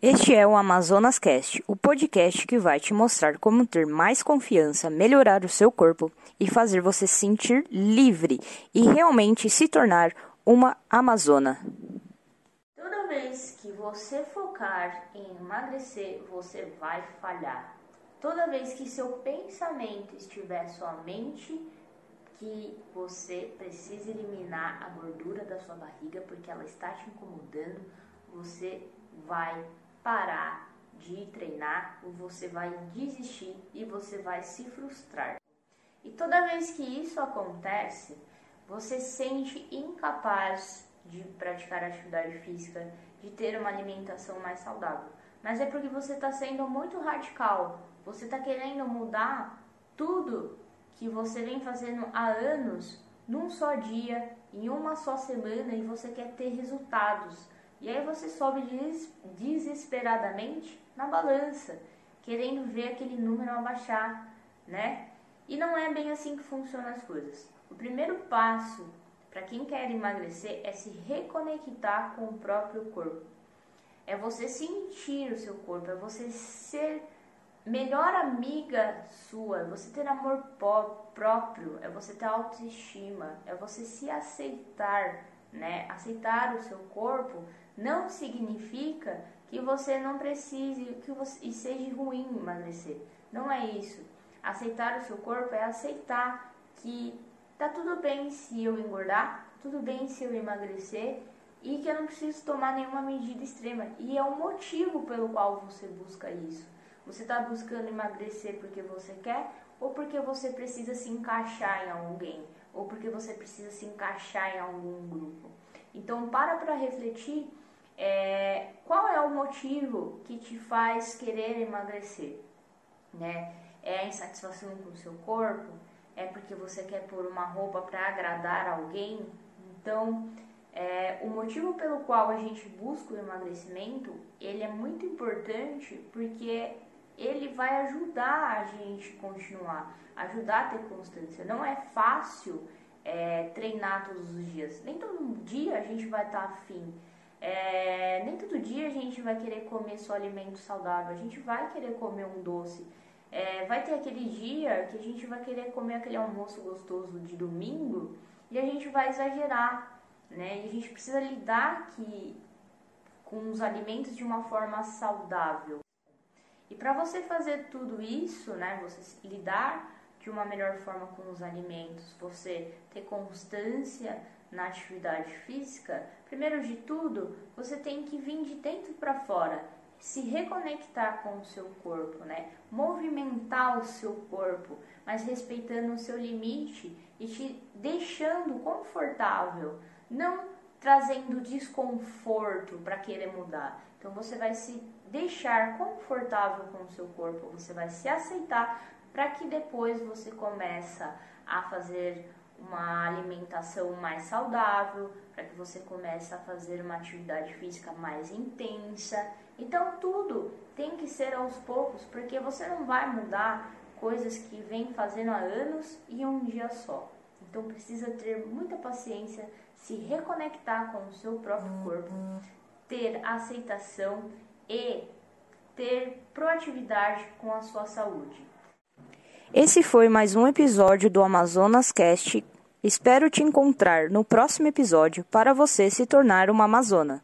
Este é o Amazonas Cast, o podcast que vai te mostrar como ter mais confiança, melhorar o seu corpo e fazer você se sentir livre e realmente se tornar uma amazona. Toda vez que você focar em emagrecer, você vai falhar. Toda vez que seu pensamento estiver somente que você precisa eliminar a gordura da sua barriga porque ela está te incomodando, você vai parar de treinar, você vai desistir e você vai se frustrar. E toda vez que isso acontece, você se sente incapaz de praticar atividade física, de ter uma alimentação mais saudável. Mas é porque você está sendo muito radical, você está querendo mudar tudo que você vem fazendo há anos num só dia, em uma só semana e você quer ter resultados. E aí você sobe des desesperadamente na balança, querendo ver aquele número abaixar, né? E não é bem assim que funcionam as coisas. O primeiro passo para quem quer emagrecer é se reconectar com o próprio corpo. É você sentir o seu corpo, é você ser melhor amiga sua, é você ter amor próprio, é você ter autoestima, é você se aceitar, né? Aceitar o seu corpo não significa que você não precise, que você e seja ruim emagrecer. Não é isso. Aceitar o seu corpo é aceitar que tá tudo bem se eu engordar, tudo bem se eu emagrecer e que eu não preciso tomar nenhuma medida extrema. E é o motivo pelo qual você busca isso. Você está buscando emagrecer porque você quer ou porque você precisa se encaixar em alguém ou porque você precisa se encaixar em algum grupo. Então para para refletir é, qual é o motivo que te faz querer emagrecer, né? É a insatisfação com o seu corpo? É porque você quer pôr uma roupa para agradar alguém? Então, é, o motivo pelo qual a gente busca o emagrecimento, ele é muito importante porque ele vai ajudar a gente continuar, ajudar a ter constância. Não é fácil é, treinar todos os dias. Nem todo dia a gente vai estar tá afim. É, nem todo dia a gente vai querer comer só alimento saudável. A gente vai querer comer um doce. É, vai ter aquele dia que a gente vai querer comer aquele almoço gostoso de domingo e a gente vai exagerar, né? E a gente precisa lidar que, com os alimentos de uma forma saudável. E para você fazer tudo isso, né, você lidar de uma melhor forma com os alimentos, você ter constância na atividade física, primeiro de tudo, você tem que vir de dentro para fora, se reconectar com o seu corpo, né? Movimentar o seu corpo, mas respeitando o seu limite e te deixando confortável, não trazendo desconforto para querer mudar. Então você vai se deixar confortável com o seu corpo, você vai se aceitar para que depois você começa a fazer uma alimentação mais saudável, para que você comece a fazer uma atividade física mais intensa. Então tudo tem que ser aos poucos, porque você não vai mudar coisas que vem fazendo há anos e um dia só. Então precisa ter muita paciência, se reconectar com o seu próprio corpo, ter aceitação e ter proatividade com a sua saúde. Esse foi mais um episódio do Amazonas Cast. Espero te encontrar no próximo episódio para você se tornar uma Amazona.